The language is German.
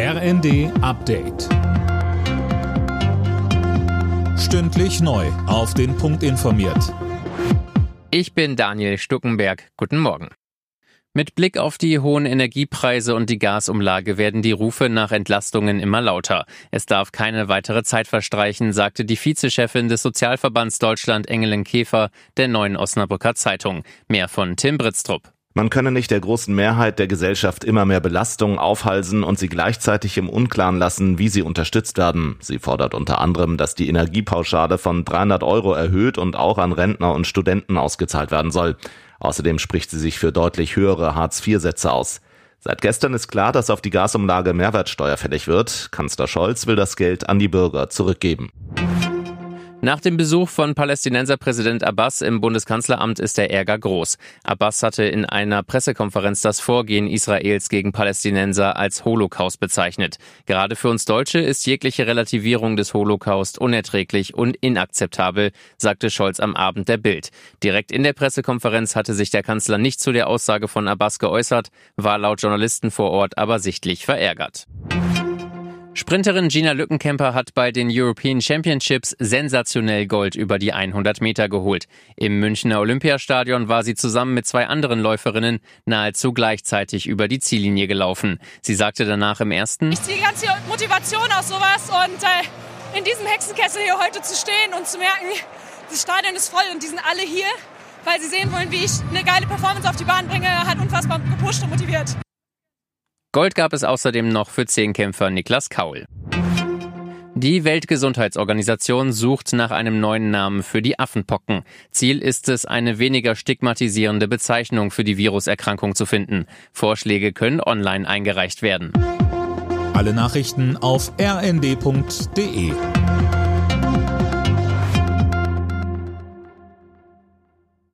RND Update. Stündlich neu. Auf den Punkt informiert. Ich bin Daniel Stuckenberg. Guten Morgen. Mit Blick auf die hohen Energiepreise und die Gasumlage werden die Rufe nach Entlastungen immer lauter. Es darf keine weitere Zeit verstreichen, sagte die Vizechefin des Sozialverbands Deutschland Engelen Käfer der neuen Osnabrücker Zeitung. Mehr von Tim Britztrup. Man könne nicht der großen Mehrheit der Gesellschaft immer mehr Belastungen aufhalsen und sie gleichzeitig im Unklaren lassen, wie sie unterstützt werden. Sie fordert unter anderem, dass die Energiepauschale von 300 Euro erhöht und auch an Rentner und Studenten ausgezahlt werden soll. Außerdem spricht sie sich für deutlich höhere Hartz-IV-Sätze aus. Seit gestern ist klar, dass auf die Gasumlage Mehrwertsteuer fällig wird. Kanzler Scholz will das Geld an die Bürger zurückgeben. Nach dem Besuch von Palästinenserpräsident Abbas im Bundeskanzleramt ist der Ärger groß. Abbas hatte in einer Pressekonferenz das Vorgehen Israels gegen Palästinenser als Holocaust bezeichnet. Gerade für uns Deutsche ist jegliche Relativierung des Holocaust unerträglich und inakzeptabel, sagte Scholz am Abend der Bild. Direkt in der Pressekonferenz hatte sich der Kanzler nicht zu der Aussage von Abbas geäußert, war laut Journalisten vor Ort aber sichtlich verärgert. Sprinterin Gina Lückenkämper hat bei den European Championships sensationell Gold über die 100 Meter geholt. Im Münchner Olympiastadion war sie zusammen mit zwei anderen Läuferinnen nahezu gleichzeitig über die Ziellinie gelaufen. Sie sagte danach im ersten, Ich ziehe ganz viel Motivation aus sowas und äh, in diesem Hexenkessel hier heute zu stehen und zu merken, das Stadion ist voll und die sind alle hier, weil sie sehen wollen, wie ich eine geile Performance auf die Bahn bringe, hat unfassbar gepusht und motiviert. Gold gab es außerdem noch für Zehnkämpfer Niklas Kaul. Die Weltgesundheitsorganisation sucht nach einem neuen Namen für die Affenpocken. Ziel ist es, eine weniger stigmatisierende Bezeichnung für die Viruserkrankung zu finden. Vorschläge können online eingereicht werden. Alle Nachrichten auf rnd.de